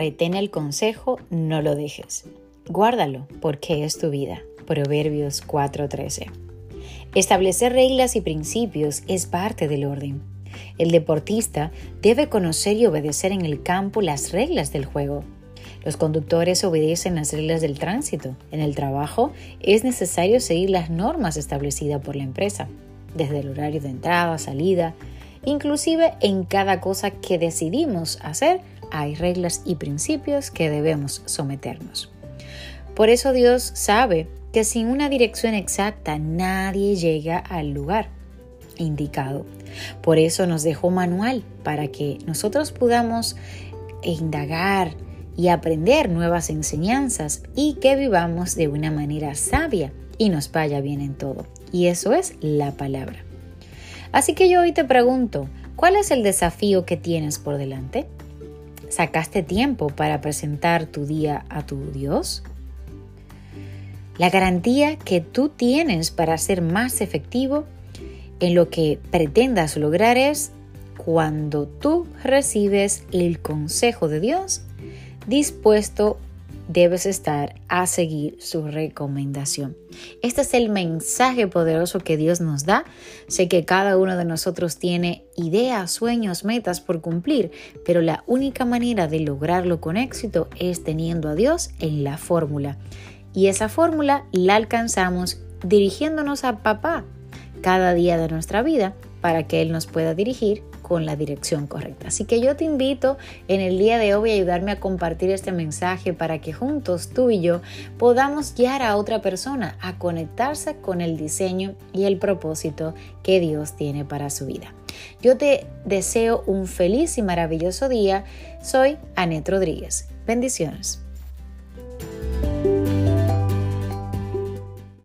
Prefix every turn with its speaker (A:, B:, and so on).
A: retén el consejo, no lo dejes. Guárdalo porque es tu vida. Proverbios 4:13. Establecer reglas y principios es parte del orden. El deportista debe conocer y obedecer en el campo las reglas del juego. Los conductores obedecen las reglas del tránsito. En el trabajo es necesario seguir las normas establecidas por la empresa, desde el horario de entrada, salida, inclusive en cada cosa que decidimos hacer hay reglas y principios que debemos someternos. Por eso Dios sabe que sin una dirección exacta nadie llega al lugar indicado. Por eso nos dejó manual para que nosotros podamos indagar y aprender nuevas enseñanzas y que vivamos de una manera sabia y nos vaya bien en todo. Y eso es la palabra. Así que yo hoy te pregunto, ¿cuál es el desafío que tienes por delante? ¿Sacaste tiempo para presentar tu día a tu Dios? La garantía que tú tienes para ser más efectivo en lo que pretendas lograr es cuando tú recibes el consejo de Dios, dispuesto debes estar a seguir su recomendación. Este es el mensaje poderoso que Dios nos da. Sé que cada uno de nosotros tiene ideas, sueños, metas por cumplir, pero la única manera de lograrlo con éxito es teniendo a Dios en la fórmula. Y esa fórmula la alcanzamos dirigiéndonos a papá cada día de nuestra vida para que Él nos pueda dirigir con la dirección correcta. Así que yo te invito en el día de hoy a ayudarme a compartir este mensaje para que juntos tú y yo podamos guiar a otra persona a conectarse con el diseño y el propósito que Dios tiene para su vida. Yo te deseo un feliz y maravilloso día. Soy Anet Rodríguez. Bendiciones.